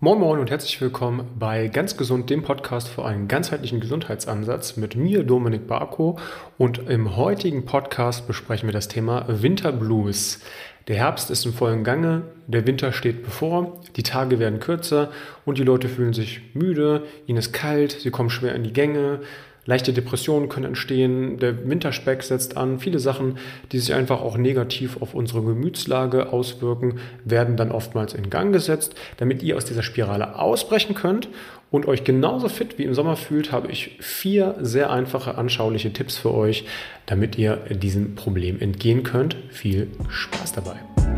Moin Moin und herzlich willkommen bei Ganz Gesund, dem Podcast für einen ganzheitlichen Gesundheitsansatz mit mir, Dominik Barko. Und im heutigen Podcast besprechen wir das Thema Winterblues. Der Herbst ist im vollen Gange, der Winter steht bevor, die Tage werden kürzer und die Leute fühlen sich müde, ihnen ist kalt, sie kommen schwer in die Gänge, Leichte Depressionen können entstehen, der Winterspeck setzt an. Viele Sachen, die sich einfach auch negativ auf unsere Gemütslage auswirken, werden dann oftmals in Gang gesetzt. Damit ihr aus dieser Spirale ausbrechen könnt und euch genauso fit wie im Sommer fühlt, habe ich vier sehr einfache, anschauliche Tipps für euch, damit ihr diesem Problem entgehen könnt. Viel Spaß dabei!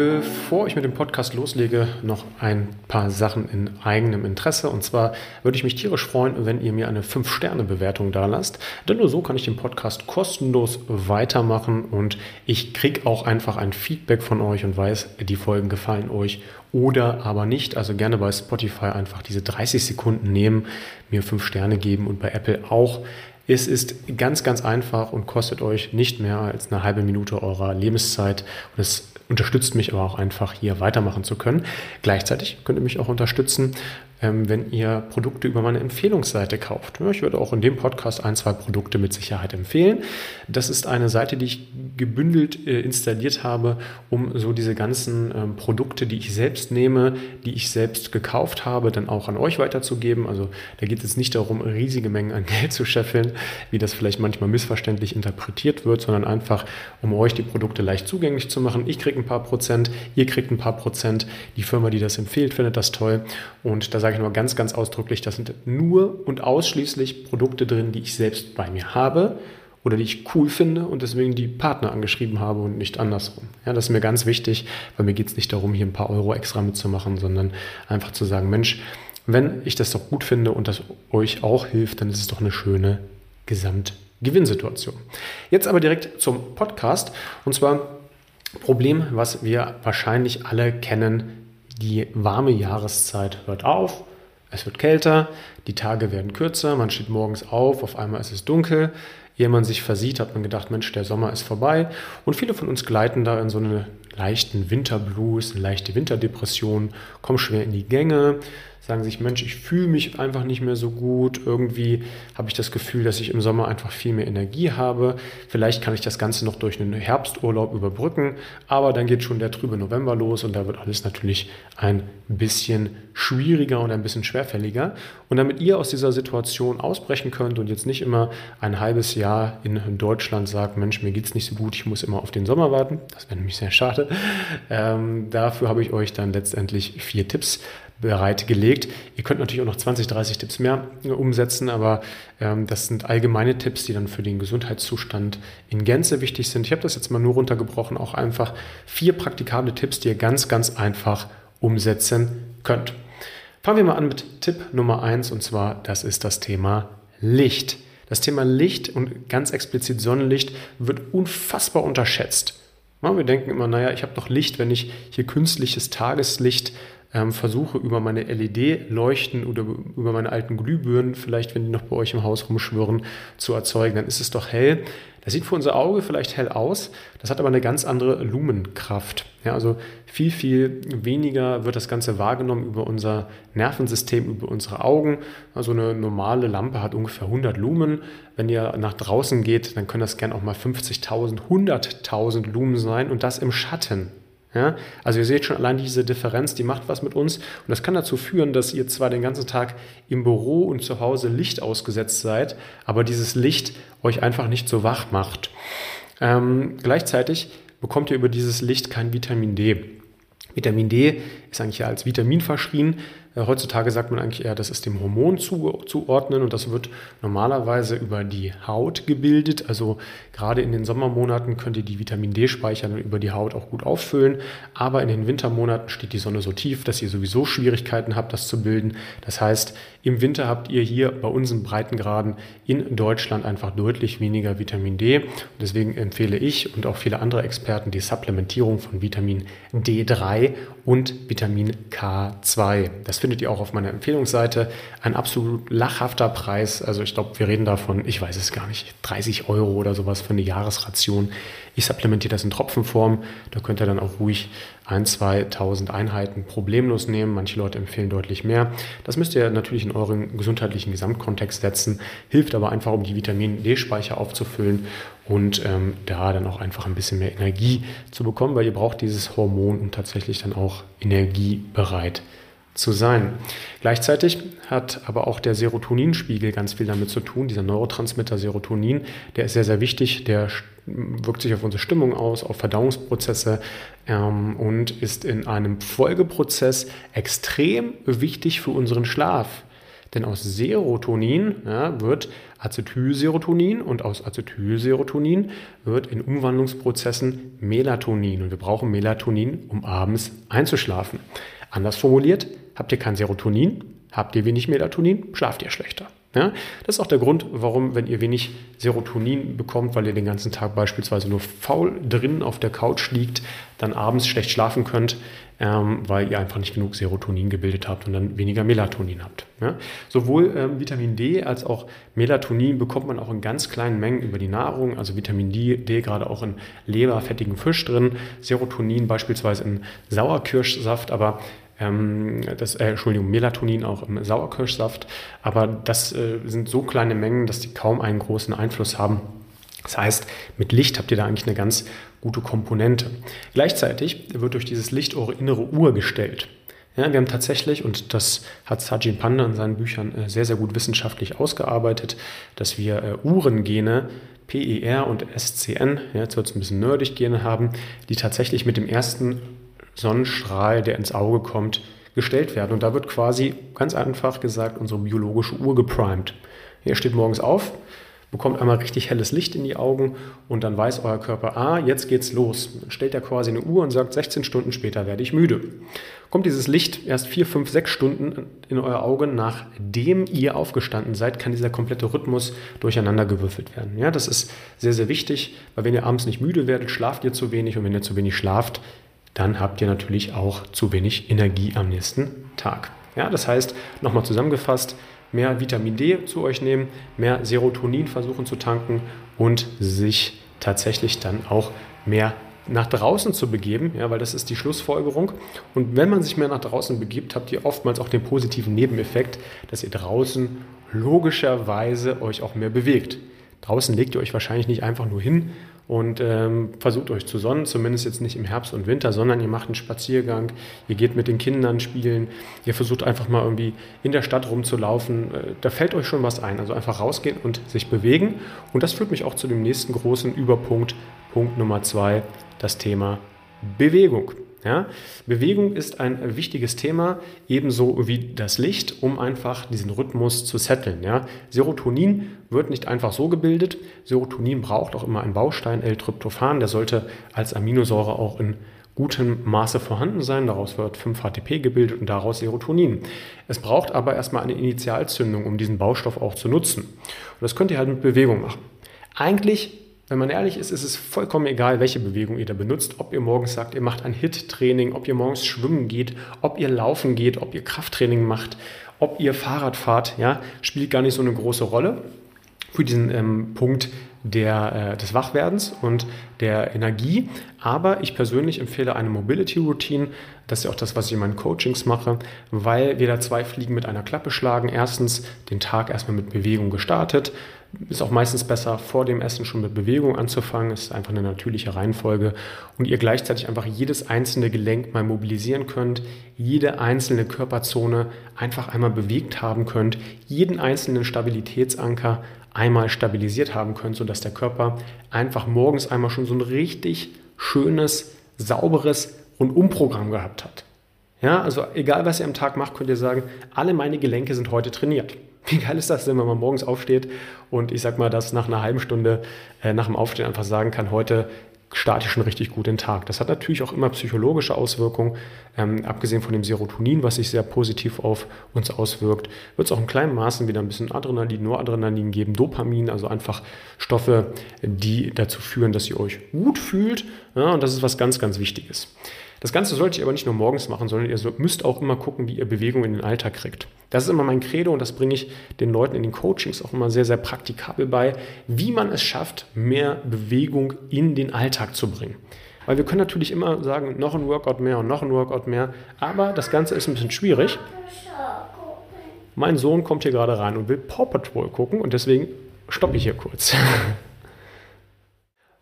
Bevor ich mit dem Podcast loslege, noch ein paar Sachen in eigenem Interesse. Und zwar würde ich mich tierisch freuen, wenn ihr mir eine 5-Sterne-Bewertung da lasst. Denn nur so kann ich den Podcast kostenlos weitermachen und ich kriege auch einfach ein Feedback von euch und weiß, die Folgen gefallen euch oder aber nicht. Also gerne bei Spotify einfach diese 30 Sekunden nehmen, mir 5 Sterne geben und bei Apple auch. Es ist ganz, ganz einfach und kostet euch nicht mehr als eine halbe Minute eurer Lebenszeit. Und es unterstützt mich aber auch einfach hier weitermachen zu können. Gleichzeitig könnt ihr mich auch unterstützen, wenn ihr Produkte über meine Empfehlungsseite kauft. ich würde auch in dem Podcast ein, zwei Produkte mit Sicherheit empfehlen. Das ist eine Seite, die ich gebündelt äh, installiert habe, um so diese ganzen ähm, Produkte, die ich selbst nehme, die ich selbst gekauft habe, dann auch an euch weiterzugeben. Also da geht es nicht darum, riesige Mengen an Geld zu scheffeln, wie das vielleicht manchmal missverständlich interpretiert wird, sondern einfach, um euch die Produkte leicht zugänglich zu machen. Ich kriege ein paar Prozent, ihr kriegt ein paar Prozent. Die Firma, die das empfiehlt, findet das toll. Und da sage ich nur ganz, ganz ausdrücklich, das sind nur und ausschließlich Produkte drin, die ich selbst bei mir habe oder die ich cool finde und deswegen die Partner angeschrieben habe und nicht andersrum. Ja, das ist mir ganz wichtig, weil mir geht es nicht darum, hier ein paar Euro extra mitzumachen, sondern einfach zu sagen, Mensch, wenn ich das doch gut finde und das euch auch hilft, dann ist es doch eine schöne Gesamtgewinnsituation. Jetzt aber direkt zum Podcast und zwar Problem, was wir wahrscheinlich alle kennen, die warme Jahreszeit hört auf, es wird kälter, die Tage werden kürzer, man steht morgens auf, auf einmal ist es dunkel. Ehe man sich versieht, hat man gedacht, Mensch, der Sommer ist vorbei. Und viele von uns gleiten da in so einen leichten Winterblues, eine leichte Winterdepression, kommen schwer in die Gänge, sagen sich, Mensch, ich fühle mich einfach nicht mehr so gut. Irgendwie habe ich das Gefühl, dass ich im Sommer einfach viel mehr Energie habe. Vielleicht kann ich das Ganze noch durch einen Herbsturlaub überbrücken, aber dann geht schon der trübe November los und da wird alles natürlich ein bisschen schwieriger und ein bisschen schwerfälliger. Und damit ihr aus dieser Situation ausbrechen könnt und jetzt nicht immer ein halbes Jahr in Deutschland sagt, Mensch, mir geht es nicht so gut, ich muss immer auf den Sommer warten, das wäre nämlich sehr schade. Ähm, dafür habe ich euch dann letztendlich vier Tipps bereitgelegt. Ihr könnt natürlich auch noch 20, 30 Tipps mehr äh, umsetzen, aber ähm, das sind allgemeine Tipps, die dann für den Gesundheitszustand in Gänze wichtig sind. Ich habe das jetzt mal nur runtergebrochen, auch einfach vier praktikable Tipps, die ihr ganz, ganz einfach umsetzen könnt. Fangen wir mal an mit Tipp Nummer eins und zwar, das ist das Thema Licht. Das Thema Licht und ganz explizit Sonnenlicht wird unfassbar unterschätzt. Wir denken immer, naja, ich habe doch Licht, wenn ich hier künstliches Tageslicht ähm, versuche über meine LED-Leuchten oder über meine alten Glühbirnen, vielleicht wenn die noch bei euch im Haus rumschwirren, zu erzeugen, dann ist es doch hell. Das sieht für unser Auge vielleicht hell aus, das hat aber eine ganz andere Lumenkraft. Ja, also viel, viel weniger wird das Ganze wahrgenommen über unser Nervensystem, über unsere Augen. Also eine normale Lampe hat ungefähr 100 Lumen. Wenn ihr nach draußen geht, dann können das gern auch mal 50.000, 100.000 Lumen sein und das im Schatten. Ja? Also ihr seht schon allein diese Differenz, die macht was mit uns und das kann dazu führen, dass ihr zwar den ganzen Tag im Büro und zu Hause Licht ausgesetzt seid, aber dieses Licht euch einfach nicht so wach macht. Ähm, gleichzeitig bekommt ihr über dieses Licht kein Vitamin D. Vitamin D ist eigentlich ja als Vitamin verschrien, heutzutage sagt man eigentlich eher, das ist dem Hormon zu, zuordnen und das wird normalerweise über die Haut gebildet. Also gerade in den Sommermonaten könnt ihr die Vitamin D-Speicher über die Haut auch gut auffüllen. Aber in den Wintermonaten steht die Sonne so tief, dass ihr sowieso Schwierigkeiten habt, das zu bilden. Das heißt, im Winter habt ihr hier bei unseren Breitengraden in Deutschland einfach deutlich weniger Vitamin D. Und deswegen empfehle ich und auch viele andere Experten die Supplementierung von Vitamin D3 und Vitamin Vitamin K2. Das findet ihr auch auf meiner Empfehlungsseite. Ein absolut lachhafter Preis. Also ich glaube, wir reden davon, ich weiß es gar nicht, 30 Euro oder sowas für eine Jahresration. Ich supplementiere das in Tropfenform. Da könnt ihr dann auch ruhig 1.000, 2.000 Einheiten problemlos nehmen. Manche Leute empfehlen deutlich mehr. Das müsst ihr natürlich in euren gesundheitlichen Gesamtkontext setzen. Hilft aber einfach, um die Vitamin D-Speicher aufzufüllen und ähm, da dann auch einfach ein bisschen mehr Energie zu bekommen, weil ihr braucht dieses Hormon, um tatsächlich dann auch energiebereit zu sein. Gleichzeitig hat aber auch der Serotoninspiegel ganz viel damit zu tun. Dieser Neurotransmitter Serotonin, der ist sehr, sehr wichtig. Der wirkt sich auf unsere Stimmung aus, auf Verdauungsprozesse ähm, und ist in einem Folgeprozess extrem wichtig für unseren Schlaf. Denn aus Serotonin ja, wird Acetylserotonin und aus Acetylserotonin wird in Umwandlungsprozessen Melatonin. Und wir brauchen Melatonin, um abends einzuschlafen. Anders formuliert, habt ihr kein Serotonin, habt ihr wenig Melatonin, schlaft ihr schlechter. Ja, das ist auch der Grund, warum, wenn ihr wenig Serotonin bekommt, weil ihr den ganzen Tag beispielsweise nur faul drin auf der Couch liegt, dann abends schlecht schlafen könnt, ähm, weil ihr einfach nicht genug Serotonin gebildet habt und dann weniger Melatonin habt. Ja? Sowohl ähm, Vitamin D als auch Melatonin bekommt man auch in ganz kleinen Mengen über die Nahrung, also Vitamin D, D gerade auch in leberfettigem Fisch drin, Serotonin beispielsweise in Sauerkirschsaft, aber ähm, das, äh, Entschuldigung, Melatonin auch im Sauerkirschsaft. Aber das äh, sind so kleine Mengen, dass die kaum einen großen Einfluss haben. Das heißt, mit Licht habt ihr da eigentlich eine ganz gute Komponente. Gleichzeitig wird durch dieses Licht eure innere Uhr gestellt. Ja, wir haben tatsächlich, und das hat Sajin Panda in seinen Büchern äh, sehr, sehr gut wissenschaftlich ausgearbeitet, dass wir äh, Uhrengene PER und SCN, ja, jetzt wird es ein bisschen nerdig Gene haben, die tatsächlich mit dem ersten Sonnenstrahl, der ins Auge kommt, gestellt werden. Und da wird quasi ganz einfach gesagt unsere biologische Uhr geprimed. Ihr steht morgens auf, bekommt einmal richtig helles Licht in die Augen und dann weiß euer Körper, ah, jetzt geht's los. Dann stellt er quasi eine Uhr und sagt, 16 Stunden später werde ich müde. Kommt dieses Licht erst 4, 5, 6 Stunden in euer Auge, nachdem ihr aufgestanden seid, kann dieser komplette Rhythmus durcheinander gewürfelt werden. Ja, das ist sehr, sehr wichtig, weil wenn ihr abends nicht müde werdet, schlaft ihr zu wenig und wenn ihr zu wenig schlaft, dann habt ihr natürlich auch zu wenig Energie am nächsten Tag. Ja, das heißt, nochmal zusammengefasst, mehr Vitamin D zu euch nehmen, mehr Serotonin versuchen zu tanken und sich tatsächlich dann auch mehr nach draußen zu begeben, ja, weil das ist die Schlussfolgerung. Und wenn man sich mehr nach draußen begibt, habt ihr oftmals auch den positiven Nebeneffekt, dass ihr draußen logischerweise euch auch mehr bewegt. Draußen legt ihr euch wahrscheinlich nicht einfach nur hin und ähm, versucht euch zu sonnen, zumindest jetzt nicht im Herbst und Winter, sondern ihr macht einen Spaziergang, ihr geht mit den Kindern spielen, ihr versucht einfach mal irgendwie in der Stadt rumzulaufen. Äh, da fällt euch schon was ein. Also einfach rausgehen und sich bewegen. Und das führt mich auch zu dem nächsten großen Überpunkt, Punkt Nummer zwei, das Thema Bewegung. Ja? Bewegung ist ein wichtiges Thema, ebenso wie das Licht, um einfach diesen Rhythmus zu setteln. Ja? Serotonin wird nicht einfach so gebildet. Serotonin braucht auch immer einen Baustein, L-Tryptophan. Der sollte als Aminosäure auch in gutem Maße vorhanden sein. Daraus wird 5-HTP gebildet und daraus Serotonin. Es braucht aber erstmal eine Initialzündung, um diesen Baustoff auch zu nutzen. Und das könnt ihr halt mit Bewegung machen. Eigentlich wenn man ehrlich ist, ist es vollkommen egal, welche Bewegung ihr da benutzt. Ob ihr morgens sagt, ihr macht ein HIT-Training, ob ihr morgens schwimmen geht, ob ihr laufen geht, ob ihr Krafttraining macht, ob ihr Fahrrad fahrt, ja, spielt gar nicht so eine große Rolle für diesen ähm, Punkt der, äh, des Wachwerdens und der Energie. Aber ich persönlich empfehle eine Mobility Routine. Das ist ja auch das, was ich in meinen Coachings mache, weil wir da zwei Fliegen mit einer Klappe schlagen. Erstens den Tag erstmal mit Bewegung gestartet ist auch meistens besser, vor dem Essen schon mit Bewegung anzufangen. Ist einfach eine natürliche Reihenfolge. Und ihr gleichzeitig einfach jedes einzelne Gelenk mal mobilisieren könnt, jede einzelne Körperzone einfach einmal bewegt haben könnt, jeden einzelnen Stabilitätsanker einmal stabilisiert haben könnt, sodass der Körper einfach morgens einmal schon so ein richtig schönes, sauberes Rundumprogramm gehabt hat. Ja, also egal was ihr am Tag macht, könnt ihr sagen, alle meine Gelenke sind heute trainiert. Wie geil ist das denn, wenn man morgens aufsteht und ich sag mal, dass nach einer halben Stunde äh, nach dem Aufstehen einfach sagen kann, heute starte ich schon richtig gut den Tag. Das hat natürlich auch immer psychologische Auswirkungen. Ähm, abgesehen von dem Serotonin, was sich sehr positiv auf uns auswirkt, wird es auch in kleinen Maßen wieder ein bisschen Adrenalin, Noradrenalin geben, Dopamin, also einfach Stoffe, die dazu führen, dass ihr euch gut fühlt. Ja, und das ist was ganz, ganz Wichtiges. Das Ganze solltet ihr aber nicht nur morgens machen, sondern ihr müsst auch immer gucken, wie ihr Bewegung in den Alltag kriegt. Das ist immer mein Credo und das bringe ich den Leuten in den Coachings auch immer sehr, sehr praktikabel bei, wie man es schafft, mehr Bewegung in den Alltag zu bringen. Weil wir können natürlich immer sagen, noch ein Workout mehr und noch ein Workout mehr, aber das Ganze ist ein bisschen schwierig. Mein Sohn kommt hier gerade rein und will Paw Patrol gucken und deswegen stoppe ich hier kurz.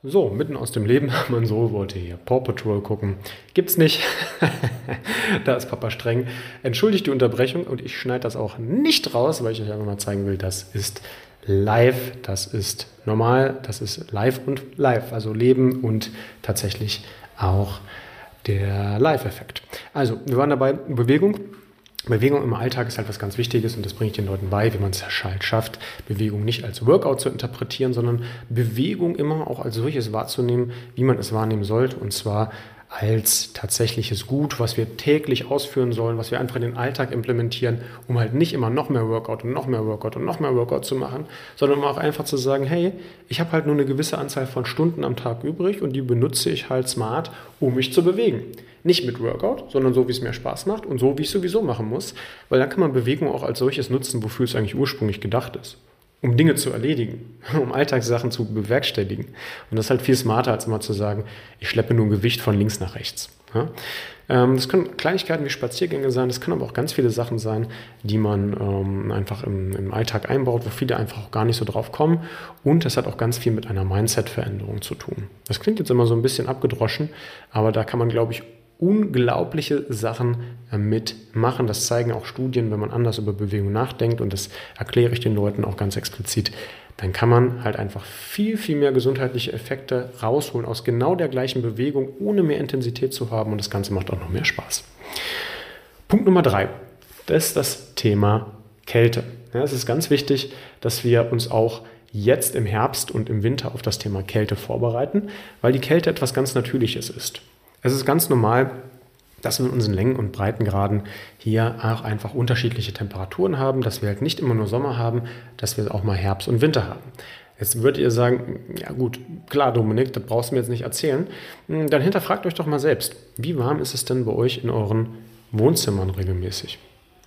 So, mitten aus dem Leben, mein Sohn wollte hier Paw Patrol gucken. Gibt's nicht. da ist Papa streng. Entschuldigt die Unterbrechung und ich schneide das auch nicht raus, weil ich euch einfach mal zeigen will, das ist live, das ist normal, das ist live und live, also Leben und tatsächlich auch der Live-Effekt. Also, wir waren dabei, Bewegung. Bewegung im Alltag ist halt was ganz Wichtiges und das bringe ich den Leuten bei, wie man es halt schafft, Bewegung nicht als Workout zu interpretieren, sondern Bewegung immer auch als solches wahrzunehmen, wie man es wahrnehmen sollte und zwar als tatsächliches Gut, was wir täglich ausführen sollen, was wir einfach in den Alltag implementieren, um halt nicht immer noch mehr Workout und noch mehr Workout und noch mehr Workout zu machen, sondern um auch einfach zu sagen, hey, ich habe halt nur eine gewisse Anzahl von Stunden am Tag übrig und die benutze ich halt smart, um mich zu bewegen. Nicht mit Workout, sondern so, wie es mir Spaß macht und so, wie ich es sowieso machen muss, weil dann kann man Bewegung auch als solches nutzen, wofür es eigentlich ursprünglich gedacht ist um Dinge zu erledigen, um Alltagssachen zu bewerkstelligen. Und das ist halt viel smarter, als immer zu sagen, ich schleppe nur ein Gewicht von links nach rechts. Ja? Ähm, das können Kleinigkeiten wie Spaziergänge sein, das können aber auch ganz viele Sachen sein, die man ähm, einfach im, im, Alltag einbaut, wo viele einfach auch gar nicht so drauf kommen. Und das hat auch ganz viel mit einer Mindset-Veränderung zu tun. Das klingt jetzt immer so ein bisschen abgedroschen, aber da kann man, glaube ich, unglaubliche Sachen äh, mitmachen. Das zeigen auch Studien, wenn man anders über Bewegung nachdenkt und das erkläre ich den Leuten auch ganz explizit. Dann kann man halt einfach viel, viel mehr gesundheitliche Effekte rausholen aus genau der gleichen Bewegung, ohne mehr Intensität zu haben und das Ganze macht auch noch mehr Spaß. Punkt Nummer drei, das ist das Thema Kälte. Ja, es ist ganz wichtig, dass wir uns auch jetzt im Herbst und im Winter auf das Thema Kälte vorbereiten, weil die Kälte etwas ganz Natürliches ist. Es ist ganz normal, dass wir in unseren Längen- und Breitengraden hier auch einfach unterschiedliche Temperaturen haben, dass wir halt nicht immer nur Sommer haben, dass wir auch mal Herbst und Winter haben. Jetzt würdet ihr sagen, ja gut, klar Dominik, das brauchst du mir jetzt nicht erzählen. Hm, dann hinterfragt euch doch mal selbst, wie warm ist es denn bei euch in euren Wohnzimmern regelmäßig?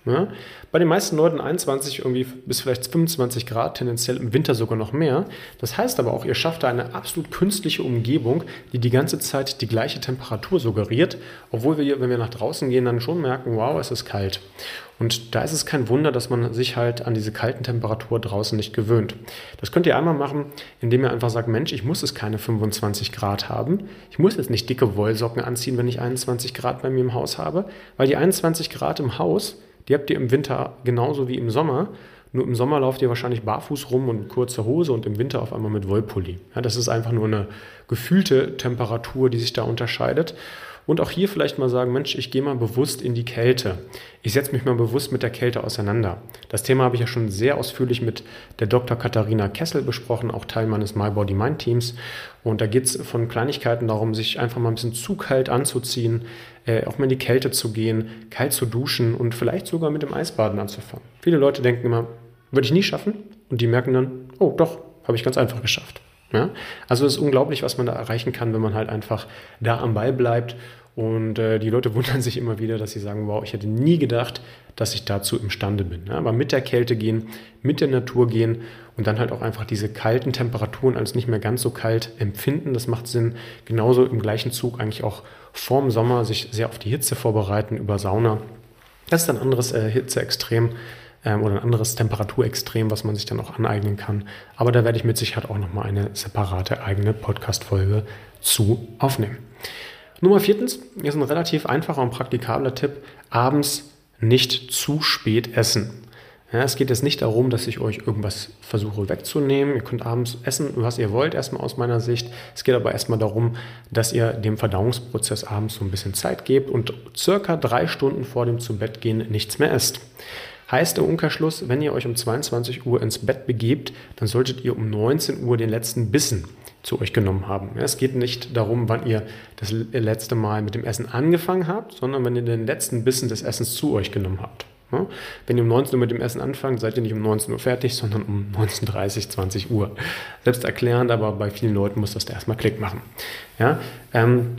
Ja? Bei den meisten Leuten 21 irgendwie bis vielleicht 25 Grad, tendenziell im Winter sogar noch mehr. Das heißt aber auch, ihr schafft da eine absolut künstliche Umgebung, die die ganze Zeit die gleiche Temperatur suggeriert, obwohl wir, wenn wir nach draußen gehen, dann schon merken, wow, es ist kalt. Und da ist es kein Wunder, dass man sich halt an diese kalten Temperatur draußen nicht gewöhnt. Das könnt ihr einmal machen, indem ihr einfach sagt, Mensch, ich muss es keine 25 Grad haben. Ich muss jetzt nicht dicke Wollsocken anziehen, wenn ich 21 Grad bei mir im Haus habe, weil die 21 Grad im Haus die habt ihr im Winter genauso wie im Sommer. Nur im Sommer lauft ihr wahrscheinlich barfuß rum und kurze Hose und im Winter auf einmal mit Wollpulli. Ja, das ist einfach nur eine gefühlte Temperatur, die sich da unterscheidet. Und auch hier vielleicht mal sagen, Mensch, ich gehe mal bewusst in die Kälte. Ich setze mich mal bewusst mit der Kälte auseinander. Das Thema habe ich ja schon sehr ausführlich mit der Dr. Katharina Kessel besprochen, auch Teil meines My Body Mind Teams. Und da geht es von Kleinigkeiten darum, sich einfach mal ein bisschen zu kalt anzuziehen, äh, auch mal in die Kälte zu gehen, kalt zu duschen und vielleicht sogar mit dem Eisbaden anzufangen. Viele Leute denken immer, würde ich nie schaffen. Und die merken dann, oh doch, habe ich ganz einfach geschafft. Ja? Also es ist unglaublich, was man da erreichen kann, wenn man halt einfach da am Ball bleibt. Und äh, die Leute wundern sich immer wieder, dass sie sagen, wow, ich hätte nie gedacht, dass ich dazu imstande bin. Ja? Aber mit der Kälte gehen, mit der Natur gehen und dann halt auch einfach diese kalten Temperaturen als nicht mehr ganz so kalt empfinden, das macht Sinn. Genauso im gleichen Zug eigentlich auch vorm Sommer sich sehr auf die Hitze vorbereiten über Sauna. Das ist ein anderes äh, Hitzeextrem ähm, oder ein anderes Temperaturextrem, was man sich dann auch aneignen kann. Aber da werde ich mit Sicherheit auch nochmal eine separate eigene Podcast-Folge zu aufnehmen. Nummer viertens, ist ein relativ einfacher und praktikabler Tipp, abends nicht zu spät essen. Ja, es geht jetzt nicht darum, dass ich euch irgendwas versuche wegzunehmen. Ihr könnt abends essen, was ihr wollt, erstmal aus meiner Sicht. Es geht aber erstmal darum, dass ihr dem Verdauungsprozess abends so ein bisschen Zeit gebt und circa drei Stunden vor dem Zubettgehen nichts mehr esst. Heißt im Umkehrschluss, wenn ihr euch um 22 Uhr ins Bett begebt, dann solltet ihr um 19 Uhr den letzten Bissen zu euch genommen haben. Es geht nicht darum, wann ihr das letzte Mal mit dem Essen angefangen habt, sondern wenn ihr den letzten Bissen des Essens zu euch genommen habt. Wenn ihr um 19 Uhr mit dem Essen anfangt, seid ihr nicht um 19 Uhr fertig, sondern um 19.30 20 Uhr. Selbst erklärend, aber bei vielen Leuten muss das da erstmal Klick machen. Ja, ähm,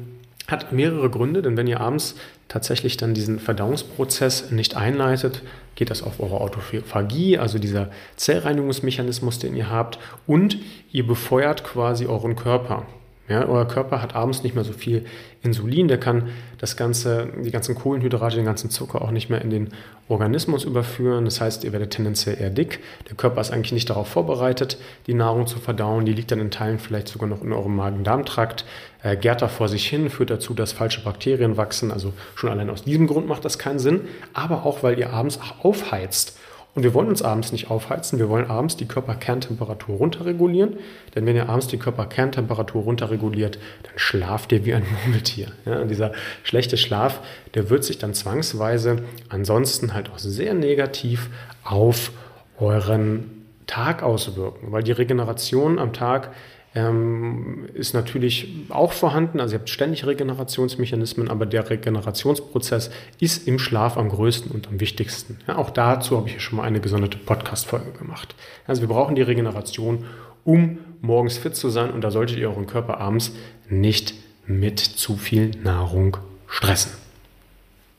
hat mehrere Gründe, denn wenn ihr abends tatsächlich dann diesen Verdauungsprozess nicht einleitet, geht das auf eure Autophagie, also dieser Zellreinigungsmechanismus, den ihr habt, und ihr befeuert quasi euren Körper. Ja, euer Körper hat abends nicht mehr so viel Insulin, der kann das ganze, die ganzen Kohlenhydrate, den ganzen Zucker auch nicht mehr in den Organismus überführen. Das heißt, ihr werdet tendenziell eher dick. Der Körper ist eigentlich nicht darauf vorbereitet, die Nahrung zu verdauen. Die liegt dann in Teilen vielleicht sogar noch in eurem Magen-Darm-Trakt, äh, gärt da vor sich hin, führt dazu, dass falsche Bakterien wachsen. Also schon allein aus diesem Grund macht das keinen Sinn. Aber auch, weil ihr abends aufheizt und wir wollen uns abends nicht aufheizen, wir wollen abends die Körperkerntemperatur runterregulieren. Denn wenn ihr abends die Körperkerntemperatur runterreguliert, dann schlaft ihr wie ein Murmeltier. Ja, und dieser schlechte Schlaf, der wird sich dann zwangsweise ansonsten halt auch sehr negativ auf euren Tag auswirken, weil die Regeneration am Tag ähm, ist natürlich auch vorhanden. Also ihr habt ständig Regenerationsmechanismen, aber der Regenerationsprozess ist im Schlaf am größten und am wichtigsten. Ja, auch dazu habe ich schon mal eine gesonderte Podcast-Folge gemacht. Also wir brauchen die Regeneration, um morgens fit zu sein und da solltet ihr euren Körper abends nicht mit zu viel Nahrung stressen.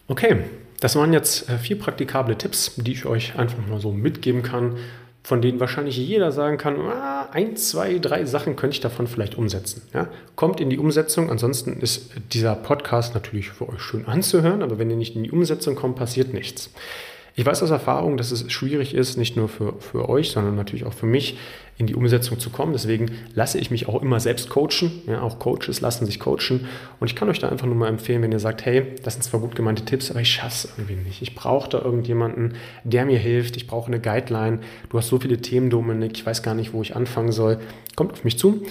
Okay, das waren jetzt äh, vier praktikable Tipps, die ich euch einfach mal so mitgeben kann, von denen wahrscheinlich jeder sagen kann, ah, ein, zwei, drei Sachen könnte ich davon vielleicht umsetzen. Ja? Kommt in die Umsetzung, ansonsten ist dieser Podcast natürlich für euch schön anzuhören, aber wenn ihr nicht in die Umsetzung kommt, passiert nichts. Ich weiß aus Erfahrung, dass es schwierig ist, nicht nur für, für euch, sondern natürlich auch für mich, in die Umsetzung zu kommen. Deswegen lasse ich mich auch immer selbst coachen. Ja, auch Coaches lassen sich coachen. Und ich kann euch da einfach nur mal empfehlen, wenn ihr sagt, hey, das sind zwar gut gemeinte Tipps, aber ich schaffe es irgendwie nicht. Ich brauche da irgendjemanden, der mir hilft. Ich brauche eine Guideline. Du hast so viele Themen, Dominik. Ich weiß gar nicht, wo ich anfangen soll. Kommt auf mich zu.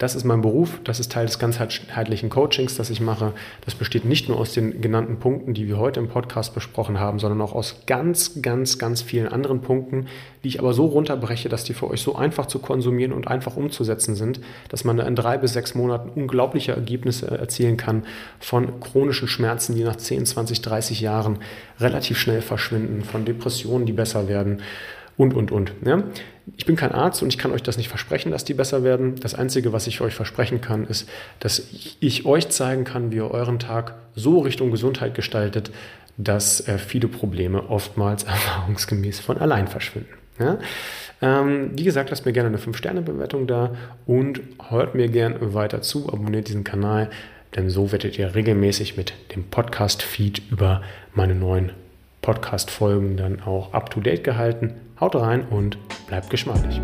Das ist mein Beruf, das ist Teil des ganzheitlichen Coachings, das ich mache. Das besteht nicht nur aus den genannten Punkten, die wir heute im Podcast besprochen haben, sondern auch aus ganz, ganz, ganz vielen anderen Punkten, die ich aber so runterbreche, dass die für euch so einfach zu konsumieren und einfach umzusetzen sind, dass man in drei bis sechs Monaten unglaubliche Ergebnisse erzielen kann von chronischen Schmerzen, die nach 10, 20, 30 Jahren relativ schnell verschwinden, von Depressionen, die besser werden und, und, und. Ja? Ich bin kein Arzt und ich kann euch das nicht versprechen, dass die besser werden. Das Einzige, was ich euch versprechen kann, ist, dass ich euch zeigen kann, wie ihr euren Tag so Richtung Gesundheit gestaltet, dass äh, viele Probleme oftmals erfahrungsgemäß von allein verschwinden. Ja? Ähm, wie gesagt, lasst mir gerne eine 5-Sterne-Bewertung da und hört mir gerne weiter zu, abonniert diesen Kanal, denn so werdet ihr regelmäßig mit dem Podcast-Feed über meine neuen Podcast-Folgen dann auch up-to-date gehalten. Haut rein und bleibt geschmeidig.